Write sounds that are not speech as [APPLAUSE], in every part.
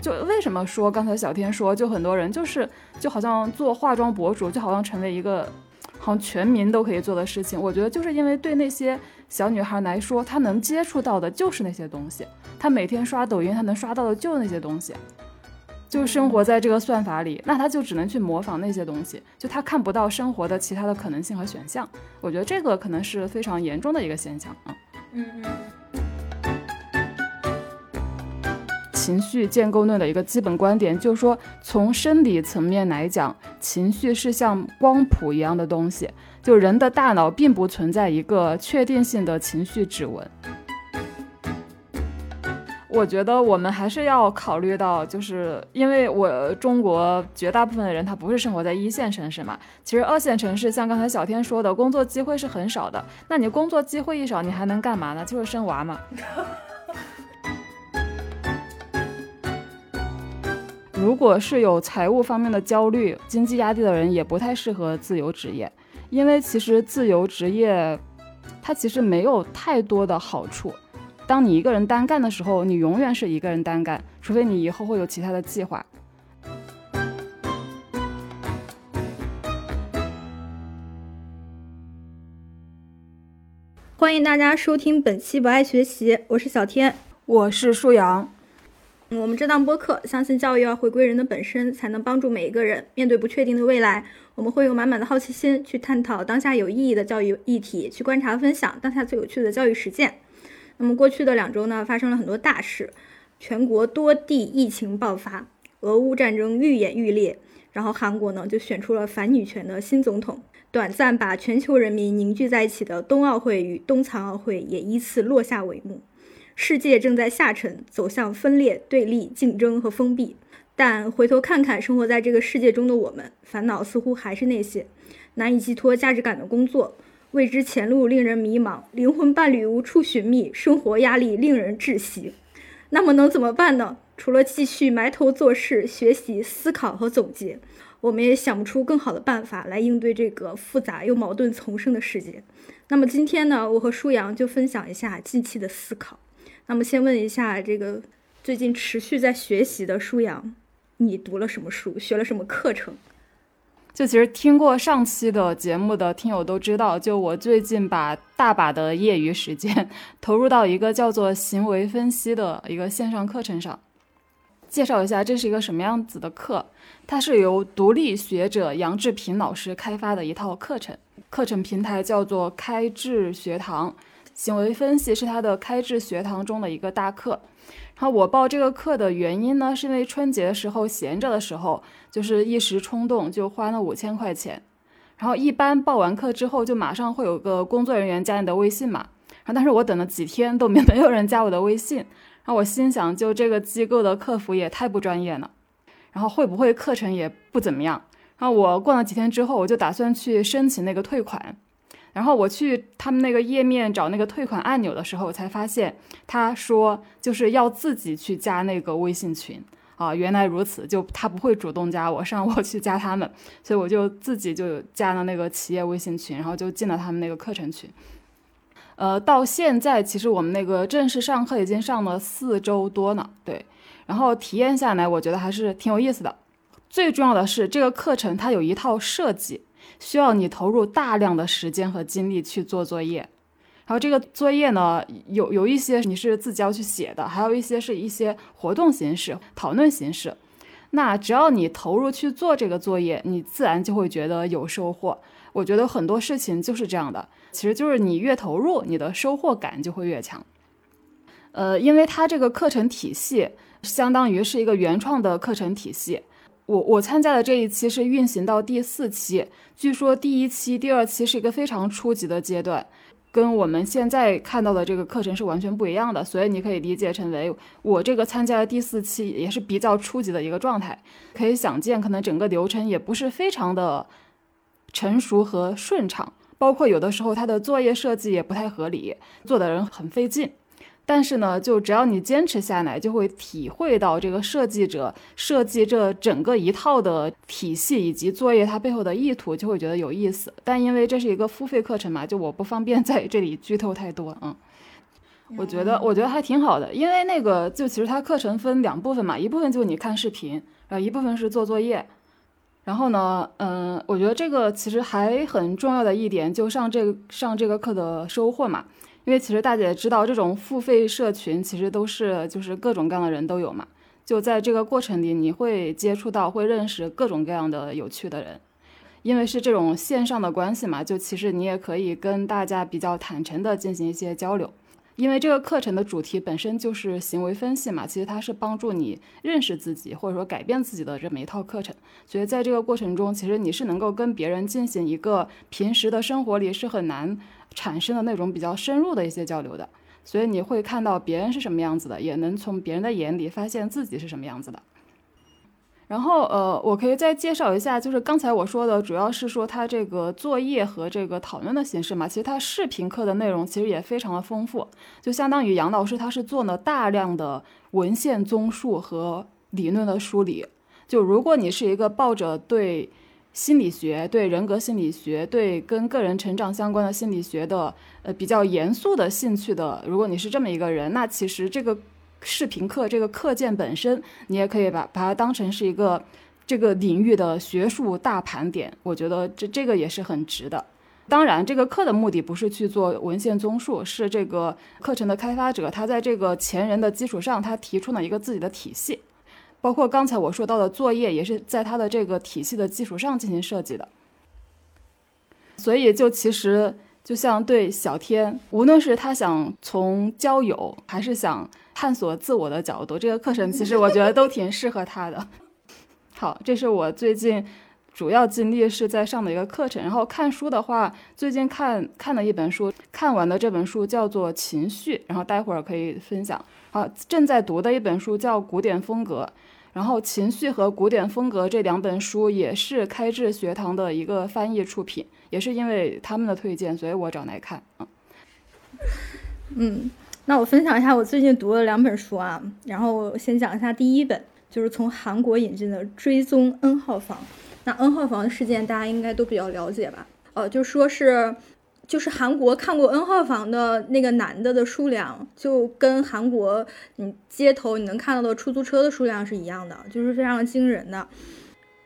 就为什么说刚才小天说，就很多人就是就好像做化妆博主，就好像成为一个好像全民都可以做的事情。我觉得就是因为对那些小女孩来说，她能接触到的就是那些东西，她每天刷抖音，她能刷到的就那些东西。就生活在这个算法里，那她就只能去模仿那些东西，就她看不到生活的其他的可能性和选项。我觉得这个可能是非常严重的一个现象啊。嗯嗯。情绪建构论的一个基本观点就是说，从生理层面来讲，情绪是像光谱一样的东西，就人的大脑并不存在一个确定性的情绪指纹。我觉得我们还是要考虑到，就是因为我中国绝大部分的人他不是生活在一线城市嘛，其实二线城市像刚才小天说的，工作机会是很少的。那你工作机会一少，你还能干嘛呢？就是生娃嘛。如果是有财务方面的焦虑、经济压力的人，也不太适合自由职业，因为其实自由职业，它其实没有太多的好处。当你一个人单干的时候，你永远是一个人单干，除非你以后会有其他的计划。欢迎大家收听本期《不爱学习》，我是小天，我是舒阳。我们这档播客相信教育要回归人的本身，才能帮助每一个人面对不确定的未来。我们会用满满的好奇心去探讨当下有意义的教育议题，去观察分享当下最有趣的教育实践。那么过去的两周呢，发生了很多大事，全国多地疫情爆发，俄乌战争愈演愈烈，然后韩国呢就选出了反女权的新总统，短暂把全球人民凝聚在一起的冬奥会与冬残奥会也依次落下帷幕，世界正在下沉，走向分裂、对立、竞争和封闭。但回头看看生活在这个世界中的我们，烦恼似乎还是那些难以寄托价值感的工作。未知前路令人迷茫，灵魂伴侣无处寻觅，生活压力令人窒息。那么能怎么办呢？除了继续埋头做事、学习、思考和总结，我们也想不出更好的办法来应对这个复杂又矛盾丛生的世界。那么今天呢，我和舒阳就分享一下近期的思考。那么先问一下这个最近持续在学习的舒阳，你读了什么书？学了什么课程？就其实听过上期的节目的听友都知道，就我最近把大把的业余时间 [LAUGHS] 投入到一个叫做行为分析的一个线上课程上。介绍一下，这是一个什么样子的课？它是由独立学者杨志平老师开发的一套课程，课程平台叫做开智学堂，行为分析是他的开智学堂中的一个大课。然后我报这个课的原因呢，是因为春节的时候闲着的时候，就是一时冲动就花了五千块钱。然后一般报完课之后，就马上会有个工作人员加你的微信嘛。然后但是我等了几天都没 [LAUGHS] 没有人加我的微信。然后我心想，就这个机构的客服也太不专业了。然后会不会课程也不怎么样。然后我过了几天之后，我就打算去申请那个退款。然后我去他们那个页面找那个退款按钮的时候，我才发现他说就是要自己去加那个微信群啊。原来如此，就他不会主动加我，是让我去加他们，所以我就自己就加了那个企业微信群，然后就进了他们那个课程群。呃，到现在其实我们那个正式上课已经上了四周多了，对。然后体验下来，我觉得还是挺有意思的。最重要的是，这个课程它有一套设计。需要你投入大量的时间和精力去做作业，然后这个作业呢，有有一些你是自己要去写的，还有一些是一些活动形式、讨论形式。那只要你投入去做这个作业，你自然就会觉得有收获。我觉得很多事情就是这样的，其实就是你越投入，你的收获感就会越强。呃，因为它这个课程体系相当于是一个原创的课程体系。我我参加的这一期是运行到第四期，据说第一期、第二期是一个非常初级的阶段，跟我们现在看到的这个课程是完全不一样的，所以你可以理解成为我这个参加的第四期也是比较初级的一个状态。可以想见，可能整个流程也不是非常的成熟和顺畅，包括有的时候它的作业设计也不太合理，做的人很费劲。但是呢，就只要你坚持下来，就会体会到这个设计者设计这整个一套的体系以及作业它背后的意图，就会觉得有意思。但因为这是一个付费课程嘛，就我不方便在这里剧透太多。嗯，我觉得我觉得还挺好的，因为那个就其实它课程分两部分嘛，一部分就你看视频，然后一部分是做作业。然后呢，嗯，我觉得这个其实还很重要的一点，就上这个上这个课的收获嘛。因为其实大姐知道，这种付费社群其实都是就是各种各样的人都有嘛。就在这个过程里，你会接触到、会认识各种各样的有趣的人。因为是这种线上的关系嘛，就其实你也可以跟大家比较坦诚的进行一些交流。因为这个课程的主题本身就是行为分析嘛，其实它是帮助你认识自己或者说改变自己的这么一套课程。所以在这个过程中，其实你是能够跟别人进行一个平时的生活里是很难产生的那种比较深入的一些交流的。所以你会看到别人是什么样子的，也能从别人的眼里发现自己是什么样子的。然后，呃，我可以再介绍一下，就是刚才我说的，主要是说它这个作业和这个讨论的形式嘛。其实它视频课的内容其实也非常的丰富，就相当于杨老师他是做了大量的文献综述和理论的梳理。就如果你是一个抱着对心理学、对人格心理学、对跟个人成长相关的心理学的呃比较严肃的兴趣的，如果你是这么一个人，那其实这个。视频课这个课件本身，你也可以把把它当成是一个这个领域的学术大盘点，我觉得这这个也是很值的。当然，这个课的目的不是去做文献综述，是这个课程的开发者他在这个前人的基础上，他提出了一个自己的体系，包括刚才我说到的作业，也是在他的这个体系的基础上进行设计的。所以，就其实就像对小天，无论是他想从交友，还是想。探索自我的角度，这个课程其实我觉得都挺适合他的。[LAUGHS] 好，这是我最近主要精力是在上的一个课程。然后看书的话，最近看看了一本书，看完的这本书叫做《情绪》，然后待会儿可以分享。好，正在读的一本书叫《古典风格》，然后《情绪》和《古典风格》这两本书也是开智学堂的一个翻译出品，也是因为他们的推荐，所以我找来看。嗯，嗯。那我分享一下我最近读的两本书啊，然后先讲一下第一本，就是从韩国引进的《追踪 N 号房》。那 N 号房的事件大家应该都比较了解吧？呃，就说是，就是韩国看过 N 号房的那个男的的数量，就跟韩国你街头你能看到的出租车的数量是一样的，就是非常惊人的。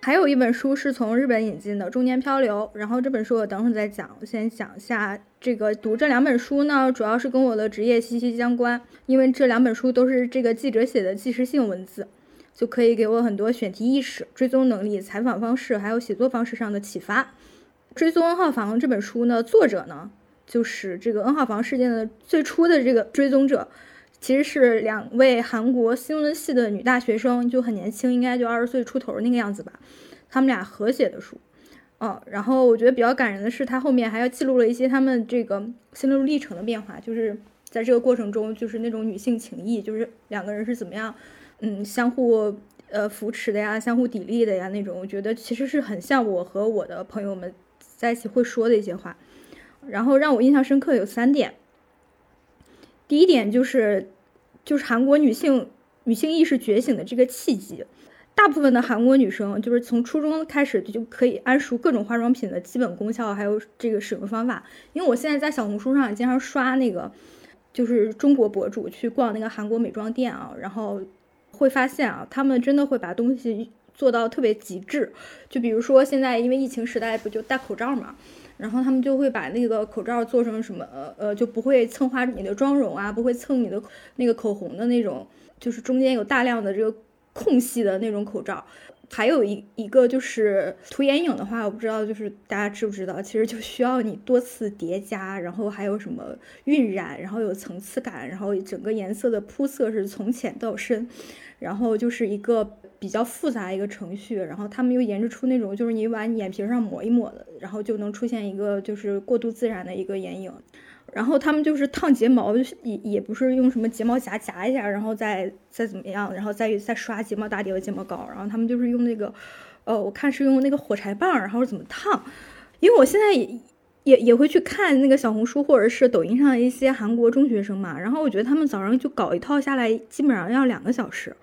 还有一本书是从日本引进的《中年漂流》，然后这本书我等会儿再讲，我先讲一下这个读这两本书呢，主要是跟我的职业息息相关，因为这两本书都是这个记者写的纪实性文字，就可以给我很多选题意识、追踪能力、采访方式还有写作方式上的启发。《追踪 N 号房》这本书呢，作者呢就是这个 N 号房事件的最初的这个追踪者。其实是两位韩国新闻系的女大学生，就很年轻，应该就二十岁出头那个样子吧。他们俩合写的书，哦，然后我觉得比较感人的是，他后面还要记录了一些他们这个心路历程的变化，就是在这个过程中，就是那种女性情谊，就是两个人是怎么样，嗯，相互呃扶持的呀，相互砥砺的呀那种，我觉得其实是很像我和我的朋友们在一起会说的一些话。然后让我印象深刻有三点，第一点就是。就是韩国女性女性意识觉醒的这个契机，大部分的韩国女生就是从初中开始就可以谙熟各种化妆品的基本功效，还有这个使用方法。因为我现在在小红书上经常刷那个，就是中国博主去逛那个韩国美妆店啊，然后会发现啊，他们真的会把东西做到特别极致。就比如说现在因为疫情时代不就戴口罩嘛。然后他们就会把那个口罩做成什么呃呃就不会蹭花你的妆容啊，不会蹭你的那个口红的那种，就是中间有大量的这个空隙的那种口罩。还有一一个就是涂眼影的话，我不知道就是大家知不知道，其实就需要你多次叠加，然后还有什么晕染，然后有层次感，然后整个颜色的铺色是从浅到深，然后就是一个。比较复杂一个程序，然后他们又研制出那种，就是你往眼皮上抹一抹的，然后就能出现一个就是过度自然的一个眼影。然后他们就是烫睫毛，也也不是用什么睫毛夹夹一下，然后再再怎么样，然后再再刷睫毛打底和睫毛膏。然后他们就是用那个，呃，我看是用那个火柴棒，然后怎么烫。因为我现在也也也会去看那个小红书或者是抖音上一些韩国中学生嘛，然后我觉得他们早上就搞一套下来，基本上要两个小时。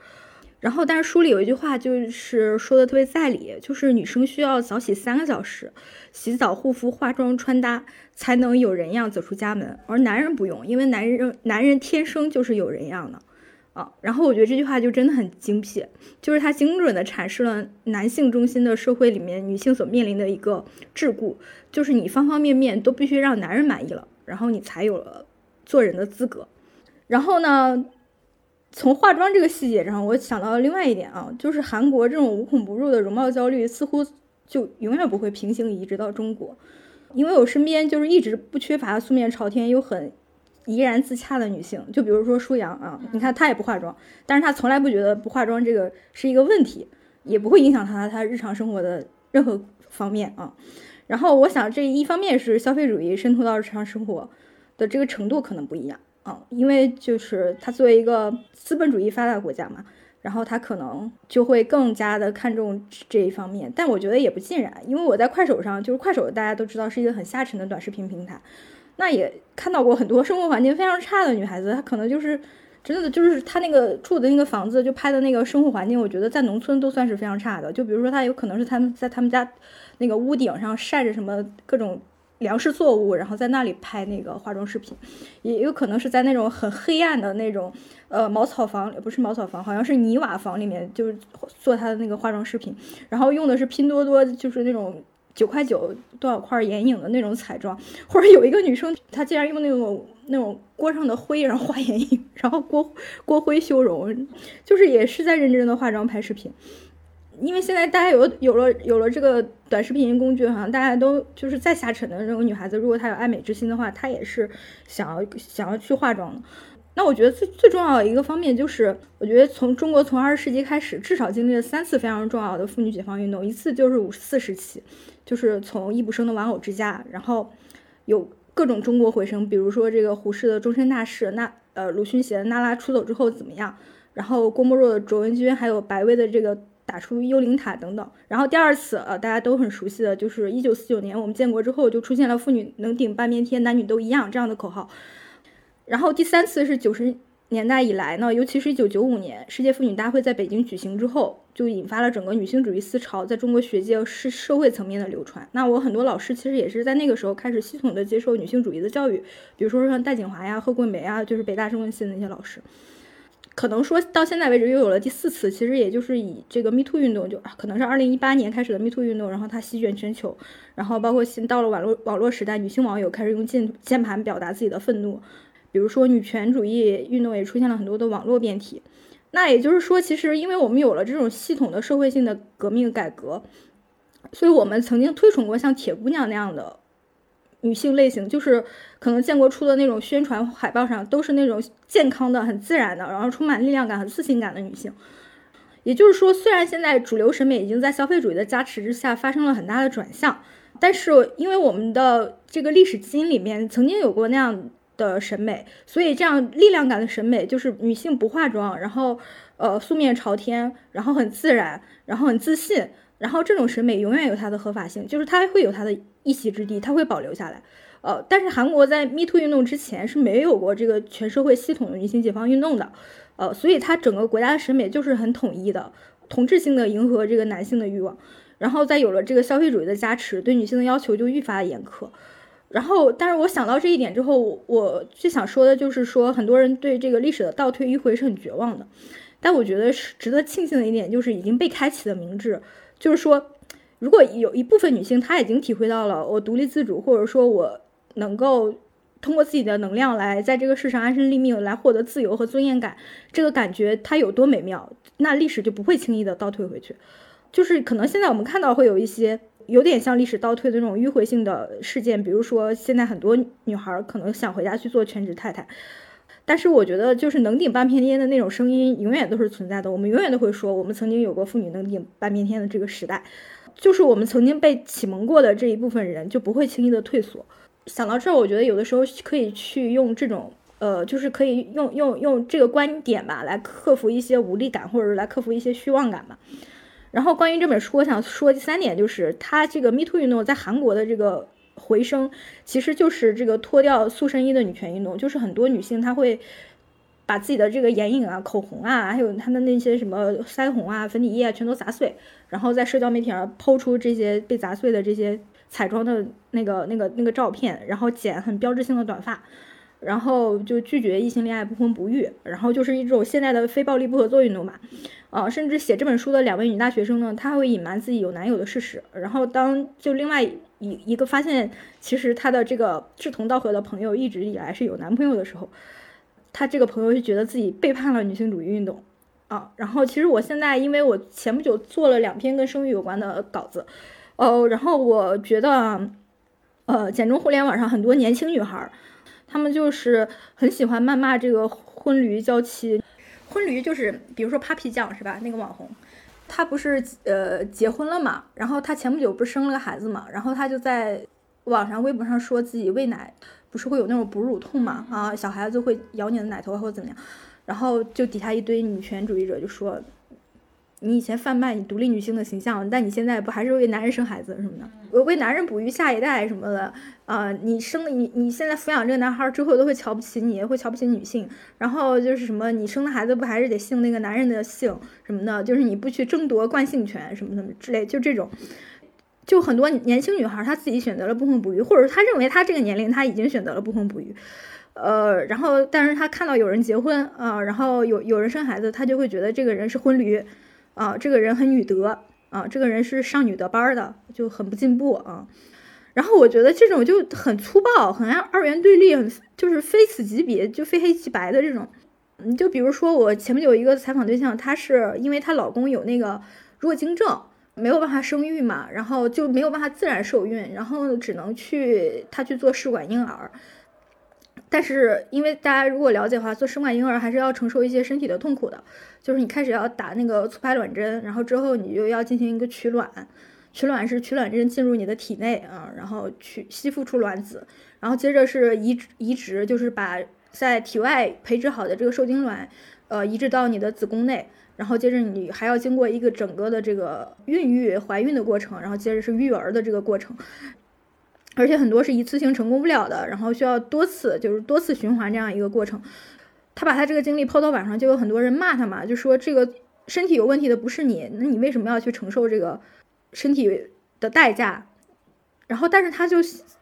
然后，但是书里有一句话就是说的特别在理，就是女生需要早起三个小时，洗澡、护肤、化妆、穿搭，才能有人样走出家门，而男人不用，因为男人男人天生就是有人样的。啊，然后我觉得这句话就真的很精辟，就是它精准的阐释了男性中心的社会里面女性所面临的一个桎梏，就是你方方面面都必须让男人满意了，然后你才有了做人的资格。然后呢，从化妆这个细节上，我想到了另外一点啊，就是韩国这种无孔不入的容貌焦虑似乎就永远不会平行移植到中国，因为我身边就是一直不缺乏素面朝天又很。怡然自洽的女性，就比如说舒阳啊，你看她也不化妆，但是她从来不觉得不化妆这个是一个问题，也不会影响她她日常生活的任何方面啊。然后我想这一方面是消费主义渗透到日常生活的这个程度可能不一样嗯，因为就是它作为一个资本主义发达国家嘛，然后它可能就会更加的看重这一方面。但我觉得也不尽然，因为我在快手上，就是快手大家都知道是一个很下沉的短视频平台。那也看到过很多生活环境非常差的女孩子，她可能就是真的就是她那个住的那个房子就拍的那个生活环境，我觉得在农村都算是非常差的。就比如说她有可能是他们在他们家那个屋顶上晒着什么各种粮食作物，然后在那里拍那个化妆视频，也有可能是在那种很黑暗的那种呃茅草房，不是茅草房，好像是泥瓦房里面就是做她的那个化妆视频，然后用的是拼多多，就是那种。九块九多少块眼影的那种彩妆，或者有一个女生，她竟然用那种那种锅上的灰然后画眼影，然后锅锅灰修容，就是也是在认真的化妆拍视频。因为现在大家有有了有了这个短视频工具，好像大家都就是再下沉的那种女孩子，如果她有爱美之心的话，她也是想要想要去化妆的。那我觉得最最重要的一个方面就是，我觉得从中国从二十世纪开始，至少经历了三次非常重要的妇女解放运动，一次就是五四时期。就是从易卜生的玩偶之家，然后有各种中国回声，比如说这个胡适的终身大事，那呃鲁迅写的《娜拉出走之后怎么样？然后郭沫若的卓文君，还有白薇的这个打出幽灵塔等等。然后第二次呃大家都很熟悉的就是一九四九年我们建国之后就出现了妇女能顶半边天，男女都一样这样的口号。然后第三次是九十。年代以来呢，尤其是一九九五年世界妇女大会在北京举行之后，就引发了整个女性主义思潮在中国学界是社会层面的流传。那我很多老师其实也是在那个时候开始系统的接受女性主义的教育，比如说像戴锦华呀、贺桂梅啊，就是北大中文系的那些老师。可能说到现在为止又有了第四次，其实也就是以这个 Me Too 运动，就可能是二零一八年开始的 Me Too 运动，然后它席卷全球，然后包括新到了网络网络时代，女性网友开始用键键盘表达自己的愤怒。比如说，女权主义运动也出现了很多的网络辩题。那也就是说，其实因为我们有了这种系统的社会性的革命改革，所以我们曾经推崇过像铁姑娘那样的女性类型，就是可能建国初的那种宣传海报上都是那种健康的、很自然的，然后充满力量感很自信感的女性。也就是说，虽然现在主流审美已经在消费主义的加持之下发生了很大的转向，但是因为我们的这个历史基因里面曾经有过那样。的审美，所以这样力量感的审美就是女性不化妆，然后呃素面朝天，然后很自然，然后很自信，然后这种审美永远有它的合法性，就是它会有它的一席之地，它会保留下来。呃，但是韩国在 Me Too 运动之前是没有过这个全社会系统的女性解放运动的，呃，所以它整个国家的审美就是很统一的，同质性的迎合这个男性的欲望，然后再有了这个消费主义的加持，对女性的要求就愈发的严苛。然后，但是我想到这一点之后，我最想说的就是说，很多人对这个历史的倒退迂回是很绝望的。但我觉得是值得庆幸的一点，就是已经被开启的明智，就是说，如果有一部分女性她已经体会到了我独立自主，或者说我能够通过自己的能量来在这个世上安身立命，来获得自由和尊严感，这个感觉它有多美妙，那历史就不会轻易的倒退回去。就是可能现在我们看到会有一些。有点像历史倒退的那种迂回性的事件，比如说现在很多女孩可能想回家去做全职太太，但是我觉得就是能顶半边天的那种声音永远都是存在的。我们永远都会说，我们曾经有过妇女能顶半边天的这个时代，就是我们曾经被启蒙过的这一部分人就不会轻易的退缩。想到这儿，我觉得有的时候可以去用这种呃，就是可以用用用这个观点吧，来克服一些无力感，或者是来克服一些虚妄感吧。然后关于这本书，我想说第三点，就是它这个 Me Too 运动在韩国的这个回声，其实就是这个脱掉塑身衣的女权运动，就是很多女性她会把自己的这个眼影啊、口红啊，还有她的那些什么腮红啊、粉底液啊，全都砸碎，然后在社交媒体上抛出这些被砸碎的这些彩妆的那个、那个、那个照片，然后剪很标志性的短发。然后就拒绝异性恋爱不婚不育，然后就是一种现在的非暴力不合作运动嘛，啊，甚至写这本书的两位女大学生呢，她会隐瞒自己有男友的事实，然后当就另外一一个发现，其实她的这个志同道合的朋友一直以来是有男朋友的时候，她这个朋友就觉得自己背叛了女性主义运动，啊，然后其实我现在因为我前不久做了两篇跟生育有关的稿子，哦，然后我觉得，呃，简中互联网上很多年轻女孩。她们就是很喜欢谩骂这个婚驴娇妻，婚驴就是比如说 Papi 酱是吧？那个网红，他不是呃结婚了嘛？然后她前不久不是生了个孩子嘛？然后她就在网上微博上说自己喂奶不是会有那种哺乳痛嘛？啊，小孩子会咬你的奶头或者怎么样？然后就底下一堆女权主义者就说。你以前贩卖你独立女性的形象，但你现在不还是为男人生孩子什么的，为男人哺育下一代什么的啊？你生你你现在抚养这个男孩之后都会瞧不起你，会瞧不起女性，然后就是什么你生的孩子不还是得姓那个男人的姓什么的？就是你不去争夺惯性权什么什么之类，就这种，就很多年轻女孩她自己选择了不婚不育，或者她认为她这个年龄她已经选择了不婚不育，呃，然后但是她看到有人结婚啊，然后有有人生孩子，她就会觉得这个人是婚驴。啊，这个人很女德啊，这个人是上女德班的，就很不进步啊。然后我觉得这种就很粗暴，很二元对立，很就是非此即彼，就非黑即白的这种。你就比如说我前面有一个采访对象，她是因为她老公有那个弱精症，没有办法生育嘛，然后就没有办法自然受孕，然后只能去她去做试管婴儿。但是因为大家如果了解的话，做试管婴儿还是要承受一些身体的痛苦的。就是你开始要打那个促排卵针，然后之后你就要进行一个取卵，取卵是取卵针进入你的体内啊，然后取吸附出卵子，然后接着是移移植，就是把在体外培植好的这个受精卵，呃，移植到你的子宫内，然后接着你还要经过一个整个的这个孕育怀孕的过程，然后接着是育儿的这个过程，而且很多是一次性成功不了的，然后需要多次就是多次循环这样一个过程。他把他这个经历抛到网上，就有很多人骂他嘛，就说这个身体有问题的不是你，那你为什么要去承受这个身体的代价？然后，但是他就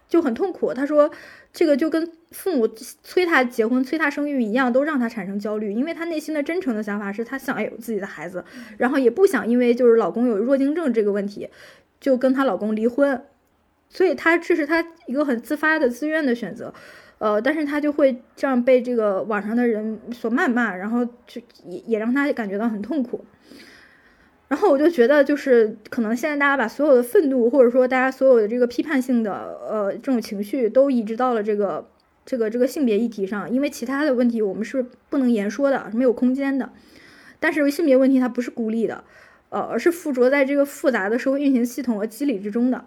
就很痛苦。他说，这个就跟父母催他结婚、催他生育一样，都让他产生焦虑，因为他内心的真诚的想法是他想有自己的孩子，然后也不想因为就是老公有弱精症这个问题，就跟她老公离婚，所以他这是他一个很自发的、自愿的选择。呃，但是他就会这样被这个网上的人所谩骂，然后就也也让他感觉到很痛苦。然后我就觉得，就是可能现在大家把所有的愤怒，或者说大家所有的这个批判性的呃这种情绪，都移植到了这个这个这个性别议题上，因为其他的问题我们是不能言说的，没有空间的。但是性别问题它不是孤立的，呃，而是附着在这个复杂的社会运行系统和机理之中的。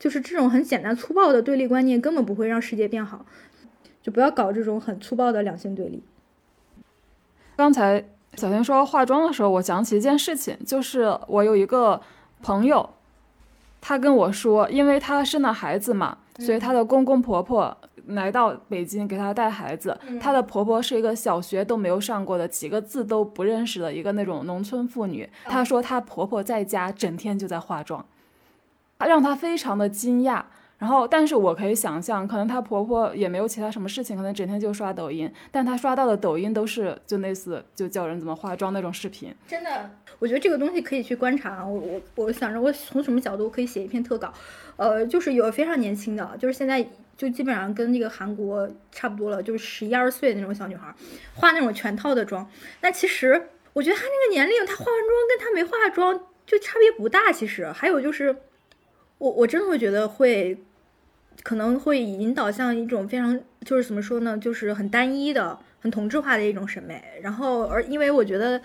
就是这种很简单粗暴的对立观念，根本不会让世界变好。就不要搞这种很粗暴的两性对立。刚才小天说化妆的时候，我想起一件事情，就是我有一个朋友，他跟我说，因为他生了孩子嘛，所以他的公公婆婆来到北京给她带孩子。她的婆婆是一个小学都没有上过的，几个字都不认识的一个那种农村妇女。她说她婆婆在家整天就在化妆，让她非常的惊讶。然后，但是我可以想象，可能她婆婆也没有其他什么事情，可能整天就刷抖音，但她刷到的抖音都是就类似就教人怎么化妆那种视频。真的，我觉得这个东西可以去观察。我我我想着我从什么角度可以写一篇特稿，呃，就是有非常年轻的，就是现在就基本上跟那个韩国差不多了，就是十一二岁那种小女孩，化那种全套的妆。那其实我觉得她那个年龄，她化完妆跟她没化妆就差别不大。其实还有就是，我我真的会觉得会。可能会引导向一种非常就是怎么说呢，就是很单一的、很同质化的一种审美。然后，而因为我觉得，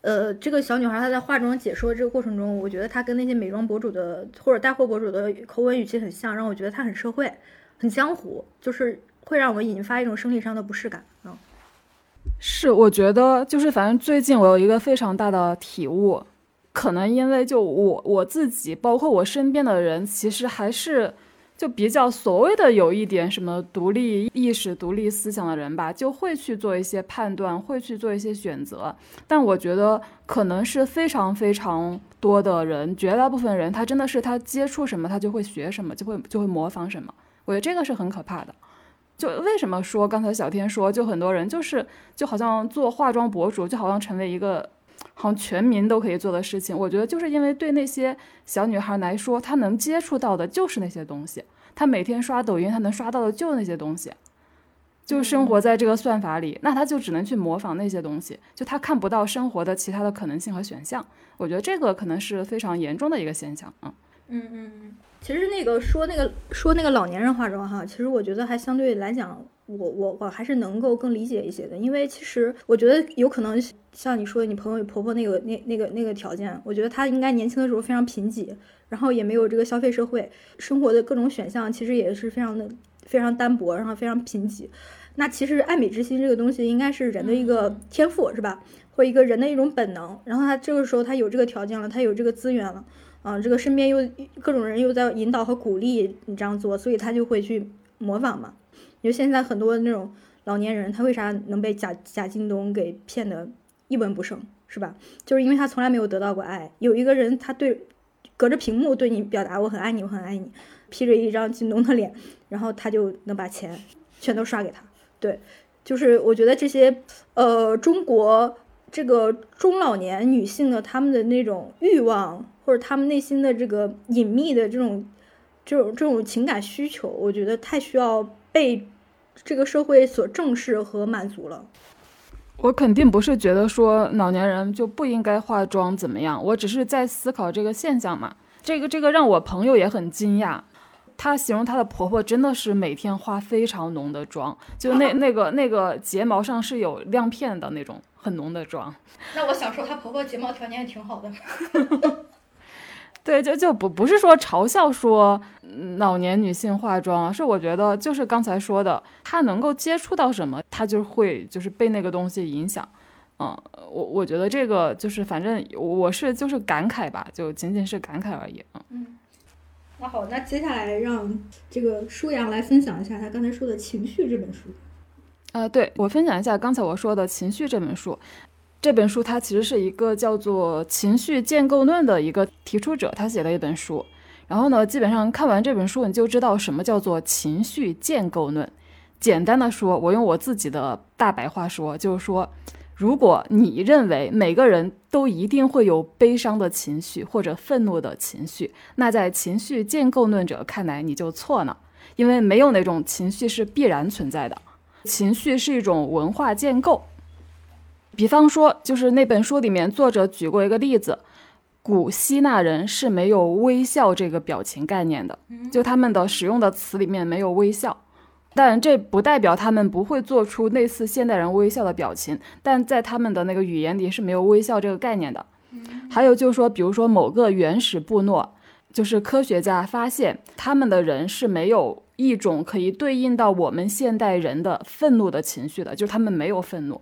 呃，这个小女孩她在化妆解说这个过程中，我觉得她跟那些美妆博主的或者带货博主的口吻语气很像，让我觉得她很社会、很江湖，就是会让我引发一种生理上的不适感。嗯，是，我觉得就是反正最近我有一个非常大的体悟，可能因为就我我自己，包括我身边的人，其实还是。就比较所谓的有一点什么独立意识、独立思想的人吧，就会去做一些判断，会去做一些选择。但我觉得可能是非常非常多的人，绝大部分人，他真的是他接触什么，他就会学什么，就会就会模仿什么。我觉得这个是很可怕的。就为什么说刚才小天说，就很多人就是就好像做化妆博主，就好像成为一个好像全民都可以做的事情。我觉得就是因为对那些小女孩来说，她能接触到的就是那些东西，她每天刷抖音，她能刷到的就是那些东西，就生活在这个算法里，那她就只能去模仿那些东西，就她看不到生活的其他的可能性和选项。我觉得这个可能是非常严重的一个现象啊。嗯嗯嗯。其实那个说那个说那个老年人化妆哈，其实我觉得还相对来讲，我我我还是能够更理解一些的，因为其实我觉得有可能像你说的，你朋友婆婆那个那那个那个条件，我觉得她应该年轻的时候非常贫瘠，然后也没有这个消费社会，生活的各种选项其实也是非常的非常单薄，然后非常贫瘠。那其实爱美之心这个东西应该是人的一个天赋是吧，或一个人的一种本能，然后他这个时候他有这个条件了，他有这个资源了。啊，这个身边又各种人又在引导和鼓励你这样做，所以他就会去模仿嘛。你说现在很多那种老年人，他为啥能被贾贾京东给骗得一文不剩，是吧？就是因为他从来没有得到过爱。有一个人，他对隔着屏幕对你表达我很爱你，我很爱你，披着一张京东的脸，然后他就能把钱全都刷给他。对，就是我觉得这些呃中国这个中老年女性的她们的那种欲望。或者他们内心的这个隐秘的这种、这种、这种情感需求，我觉得太需要被这个社会所重视和满足了。我肯定不是觉得说老年人就不应该化妆怎么样，我只是在思考这个现象嘛。这个这个让我朋友也很惊讶，她形容她的婆婆真的是每天化非常浓的妆，就那那个那个睫毛上是有亮片的那种很浓的妆。那我想说，她婆婆睫毛条件也挺好的。[LAUGHS] 对，就就不不是说嘲笑说老年女性化妆，是我觉得就是刚才说的，她能够接触到什么，她就会就是被那个东西影响。嗯，我我觉得这个就是反正我是就是感慨吧，就仅仅是感慨而已。嗯，那好，那接下来让这个舒阳来分享一下他刚才说的情绪这本书。啊，对我分享一下刚才我说的情绪这本书。这本书它其实是一个叫做情绪建构论的一个提出者，他写的一本书。然后呢，基本上看完这本书，你就知道什么叫做情绪建构论。简单的说，我用我自己的大白话说，就是说，如果你认为每个人都一定会有悲伤的情绪或者愤怒的情绪，那在情绪建构论者看来你就错了，因为没有那种情绪是必然存在的，情绪是一种文化建构。比方说，就是那本书里面作者举过一个例子，古希腊人是没有微笑这个表情概念的，就他们的使用的词里面没有微笑。但这不代表他们不会做出类似现代人微笑的表情，但在他们的那个语言里是没有微笑这个概念的。还有就是说，比如说某个原始部落，就是科学家发现他们的人是没有一种可以对应到我们现代人的愤怒的情绪的，就是他们没有愤怒。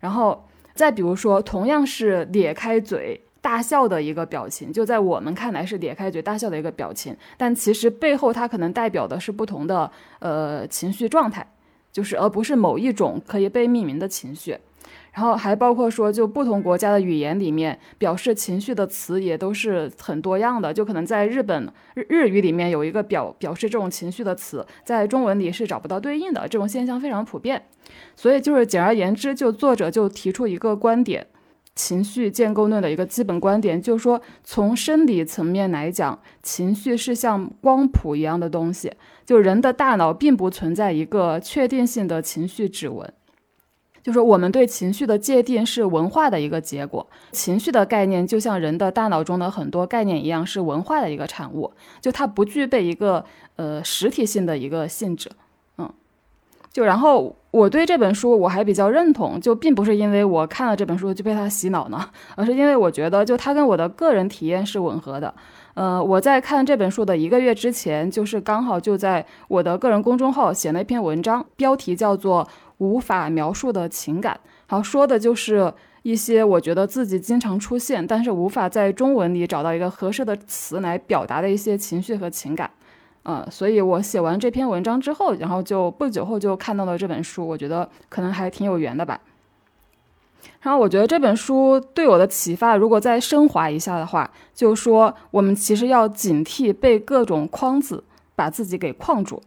然后再比如说，同样是咧开嘴大笑的一个表情，就在我们看来是咧开嘴大笑的一个表情，但其实背后它可能代表的是不同的呃情绪状态，就是而不是某一种可以被命名的情绪。然后还包括说，就不同国家的语言里面表示情绪的词也都是很多样的，就可能在日本日日语里面有一个表表示这种情绪的词，在中文里是找不到对应的，这种现象非常普遍。所以就是简而言之，就作者就提出一个观点，情绪建构论的一个基本观点，就是说从生理层面来讲，情绪是像光谱一样的东西，就人的大脑并不存在一个确定性的情绪指纹。就是我们对情绪的界定是文化的一个结果，情绪的概念就像人的大脑中的很多概念一样，是文化的一个产物，就它不具备一个呃实体性的一个性质，嗯，就然后我对这本书我还比较认同，就并不是因为我看了这本书就被它洗脑呢，而是因为我觉得就它跟我的个人体验是吻合的，呃，我在看这本书的一个月之前，就是刚好就在我的个人公众号写了一篇文章，标题叫做。无法描述的情感，好说的就是一些我觉得自己经常出现，但是无法在中文里找到一个合适的词来表达的一些情绪和情感。呃，所以我写完这篇文章之后，然后就不久后就看到了这本书，我觉得可能还挺有缘的吧。然后我觉得这本书对我的启发，如果再升华一下的话，就说我们其实要警惕被各种框子把自己给框住，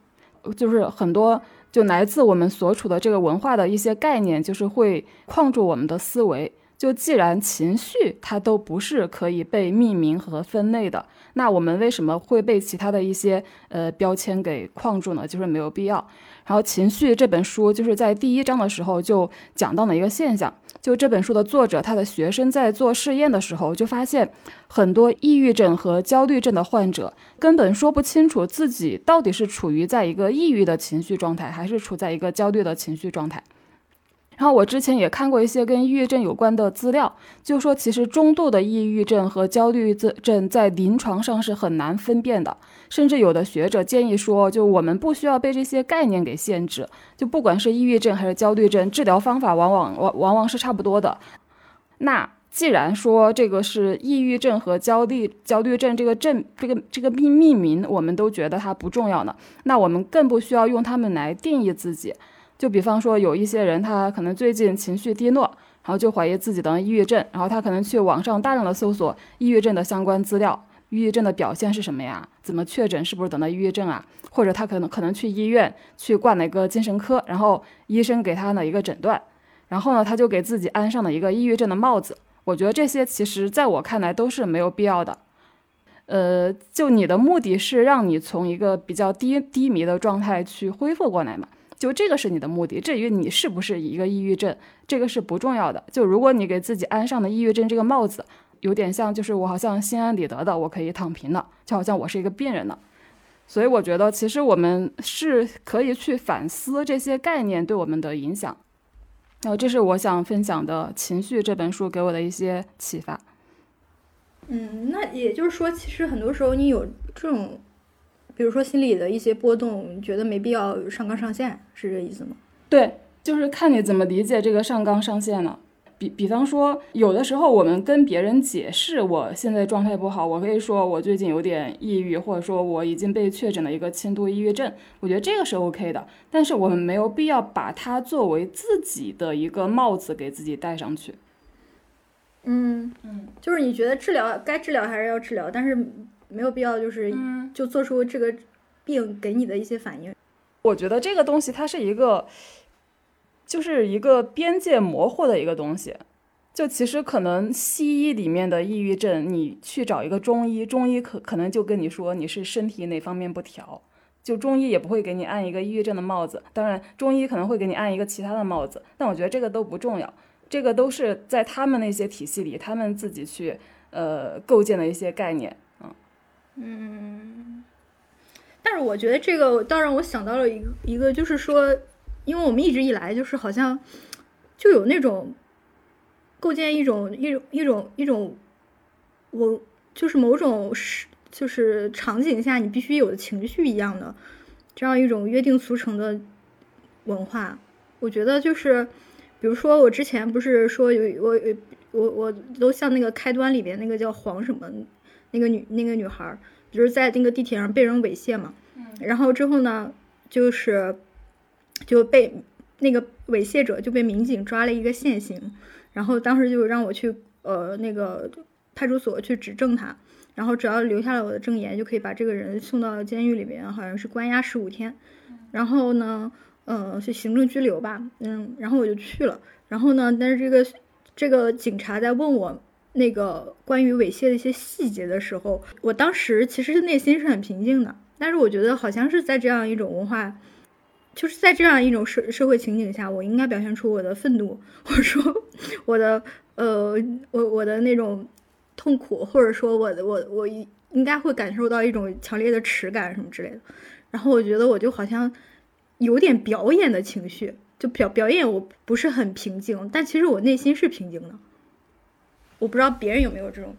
就是很多就来自我们所处的这个文化的一些概念，就是会框住我们的思维。就既然情绪它都不是可以被命名和分类的，那我们为什么会被其他的一些呃标签给框住呢？就是没有必要。然后情绪这本书就是在第一章的时候就讲到了一个现象，就这本书的作者他的学生在做试验的时候就发现，很多抑郁症和焦虑症的患者根本说不清楚自己到底是处于在一个抑郁的情绪状态，还是处在一个焦虑的情绪状态。然后我之前也看过一些跟抑郁症有关的资料，就说其实中度的抑郁症和焦虑症在临床上是很难分辨的，甚至有的学者建议说，就我们不需要被这些概念给限制，就不管是抑郁症还是焦虑症，治疗方法往往往往往是差不多的。那既然说这个是抑郁症和焦虑焦虑症这个症这个这个命命名，我们都觉得它不重要呢，那我们更不需要用它们来定义自己。就比方说，有一些人他可能最近情绪低落，然后就怀疑自己得抑郁症，然后他可能去网上大量的搜索抑郁症的相关资料，抑郁症的表现是什么呀？怎么确诊是不是得了抑郁症啊？或者他可能可能去医院去挂了一个精神科，然后医生给他了一个诊断，然后呢他就给自己安上了一个抑郁症的帽子。我觉得这些其实在我看来都是没有必要的。呃，就你的目的是让你从一个比较低低迷的状态去恢复过来嘛？就这个是你的目的，至于你是不是一个抑郁症，这个是不重要的。就如果你给自己安上了抑郁症这个帽子，有点像就是我好像心安理得的，我可以躺平了，就好像我是一个病人了。所以我觉得其实我们是可以去反思这些概念对我们的影响。然后这是我想分享的《情绪》这本书给我的一些启发。嗯，那也就是说，其实很多时候你有这种。比如说心理的一些波动，你觉得没必要上纲上线，是这意思吗？对，就是看你怎么理解这个上纲上线了。比比方说，有的时候我们跟别人解释我现在状态不好，我可以说我最近有点抑郁，或者说我已经被确诊了一个轻度抑郁症，我觉得这个是 OK 的。但是我们没有必要把它作为自己的一个帽子给自己戴上去。嗯嗯，就是你觉得治疗该治疗还是要治疗，但是。没有必要，就是就做出这个病给你的一些反应。我觉得这个东西它是一个，就是一个边界模糊的一个东西。就其实可能西医里面的抑郁症，你去找一个中医，中医可可能就跟你说你是身体哪方面不调，就中医也不会给你按一个抑郁症的帽子。当然，中医可能会给你按一个其他的帽子，但我觉得这个都不重要。这个都是在他们那些体系里，他们自己去呃构建的一些概念。嗯，但是我觉得这个倒让我想到了一个一个，就是说，因为我们一直以来就是好像就有那种构建一种一种一种一种，我就是某种是就是场景下你必须有的情绪一样的这样一种约定俗成的文化。我觉得就是，比如说我之前不是说有我我我都像那个开端里边那个叫黄什么。那个女那个女孩就是在那个地铁上被人猥亵嘛，然后之后呢，就是就被那个猥亵者就被民警抓了一个现行，然后当时就让我去呃那个派出所去指证他，然后只要留下了我的证言，就可以把这个人送到监狱里面，好像是关押十五天，然后呢，呃是行政拘留吧，嗯，然后我就去了，然后呢，但是这个这个警察在问我。那个关于猥亵的一些细节的时候，我当时其实内心是很平静的，但是我觉得好像是在这样一种文化，就是在这样一种社社会情景下，我应该表现出我的愤怒，[LAUGHS] 或者说我的呃我我的那种痛苦，或者说我我我应该会感受到一种强烈的耻感什么之类的。然后我觉得我就好像有点表演的情绪，就表表演我不是很平静，但其实我内心是平静的。我不知道别人有没有这种，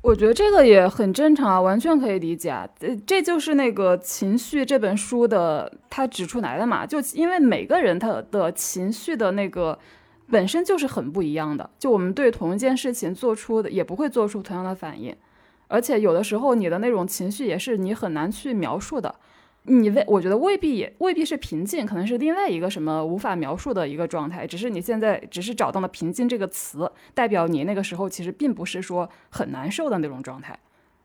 我觉得这个也很正常啊，完全可以理解啊。这这就是那个情绪这本书的他指出来的嘛，就因为每个人他的情绪的那个本身就是很不一样的，就我们对同一件事情做出的也不会做出同样的反应。而且有的时候你的那种情绪也是你很难去描述的。你未，我觉得未必也未必是平静，可能是另外一个什么无法描述的一个状态。只是你现在只是找到了“平静”这个词，代表你那个时候其实并不是说很难受的那种状态，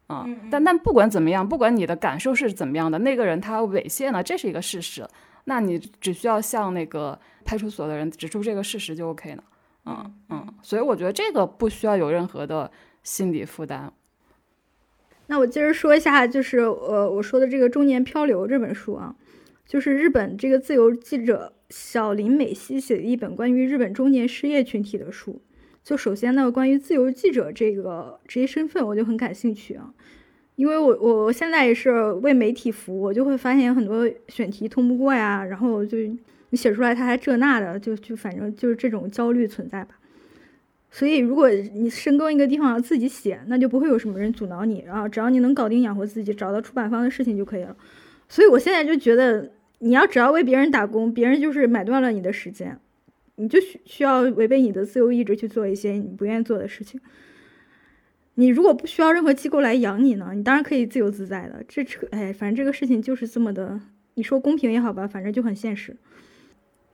啊。但但不管怎么样，不管你的感受是怎么样的，那个人他猥亵了，这是一个事实。那你只需要向那个派出所的人指出这个事实就 OK 了。嗯嗯。所以我觉得这个不需要有任何的心理负担。那我接着说一下，就是呃，我说的这个《中年漂流》这本书啊，就是日本这个自由记者小林美希写的一本关于日本中年失业群体的书。就首先呢，关于自由记者这个职业身份，我就很感兴趣啊，因为我我现在也是为媒体服务，我就会发现很多选题通不过呀，然后就你写出来他还这那的，就就反正就是这种焦虑存在吧。所以，如果你深耕一个地方自己写，那就不会有什么人阻挠你，然后只要你能搞定养活自己，找到出版方的事情就可以了。所以我现在就觉得，你要只要为别人打工，别人就是买断了你的时间，你就需需要违背你的自由意志去做一些你不愿意做的事情。你如果不需要任何机构来养你呢，你当然可以自由自在的。这扯，哎，反正这个事情就是这么的，你说公平也好吧，反正就很现实。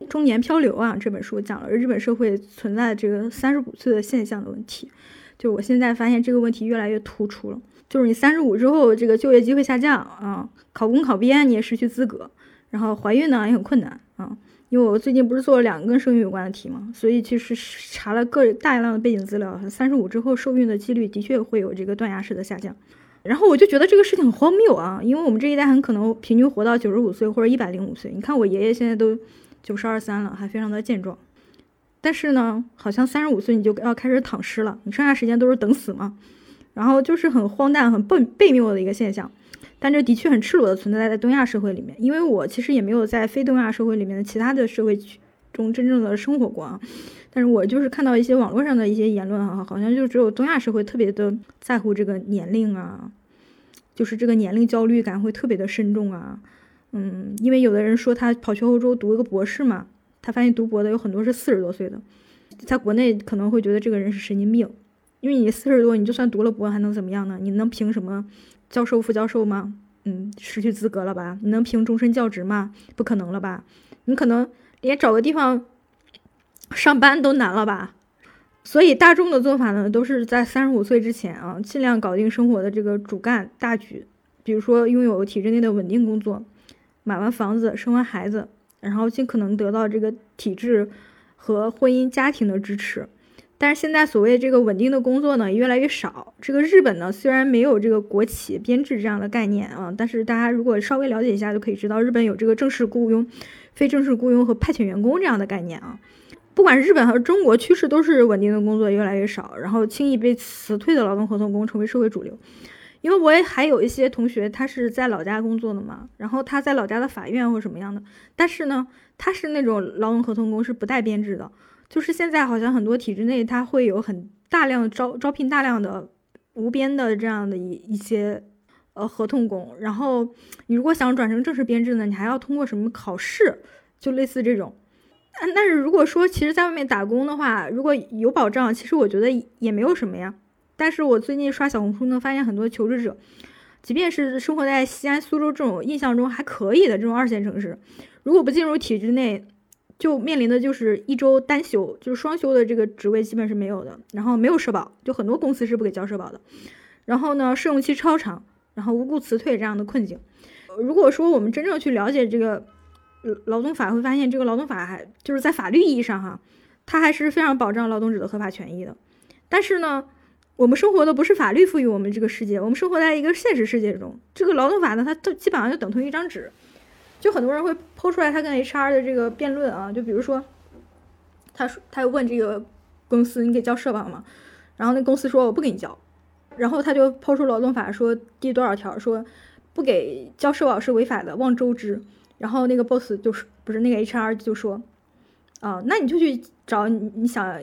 中年漂流啊，这本书讲了日本社会存在这个三十五岁的现象的问题。就我现在发现这个问题越来越突出了，就是你三十五之后，这个就业机会下降啊，考公考编你也失去资格，然后怀孕呢也很困难啊。因为我最近不是做了两个跟生育有关的题嘛，所以其实查了个大量的背景资料，三十五之后受孕的几率的确会有这个断崖式的下降。然后我就觉得这个事情很荒谬啊，因为我们这一代很可能平均活到九十五岁或者一百零五岁。你看我爷爷现在都。九十二三了，还非常的健壮，但是呢，好像三十五岁你就要开始躺尸了，你剩下时间都是等死嘛。然后就是很荒诞、很悖悖谬的一个现象，但这的确很赤裸的存在在东亚社会里面。因为我其实也没有在非东亚社会里面的其他的社会中真正的生活过啊，但是我就是看到一些网络上的一些言论啊，好像就只有东亚社会特别的在乎这个年龄啊，就是这个年龄焦虑感会特别的深重啊。嗯，因为有的人说他跑去欧洲读了个博士嘛，他发现读博的有很多是四十多岁的，在国内可能会觉得这个人是神经病，因为你四十多，你就算读了博还能怎么样呢？你能凭什么教授、副教授吗？嗯，失去资格了吧？你能评终身教职吗？不可能了吧？你可能连找个地方上班都难了吧？所以大众的做法呢，都是在三十五岁之前啊，尽量搞定生活的这个主干大局，比如说拥有体制内的稳定工作。买完房子，生完孩子，然后尽可能得到这个体制和婚姻家庭的支持。但是现在所谓这个稳定的工作呢，越来越少。这个日本呢，虽然没有这个国企编制这样的概念啊，但是大家如果稍微了解一下，就可以知道日本有这个正式雇佣、非正式雇佣和派遣员工这样的概念啊。不管日本还是中国，趋势都是稳定的工作越来越少，然后轻易被辞退的劳动合同工成为社会主流。因为我也还有一些同学，他是在老家工作的嘛，然后他在老家的法院或什么样的，但是呢，他是那种劳动合同工，是不带编制的。就是现在好像很多体制内，他会有很大量招招聘大量的无编的这样的一一些呃合同工，然后你如果想转成正式编制呢，你还要通过什么考试，就类似这种。但是如果说其实在外面打工的话，如果有保障，其实我觉得也没有什么呀。但是我最近刷小红书呢，发现很多求职者，即便是生活在西安、苏州这种印象中还可以的这种二线城市，如果不进入体制内，就面临的就是一周单休，就是双休的这个职位基本是没有的，然后没有社保，就很多公司是不给交社保的，然后呢，试用期超长，然后无故辞退这样的困境。如果说我们真正去了解这个劳动法，会发现这个劳动法还就是在法律意义上哈，它还是非常保障劳动者的合法权益的，但是呢。我们生活的不是法律赋予我们这个世界，我们生活在一个现实世界中。这个劳动法呢，它都基本上就等同于一张纸。就很多人会抛出来他跟 HR 的这个辩论啊，就比如说，他说他又问这个公司你给交社保吗？然后那公司说我不给你交，然后他就抛出劳动法说第多少条说不给交社保是违法的，望周知。然后那个 boss 就是不是那个 HR 就说啊，那你就去找你你想。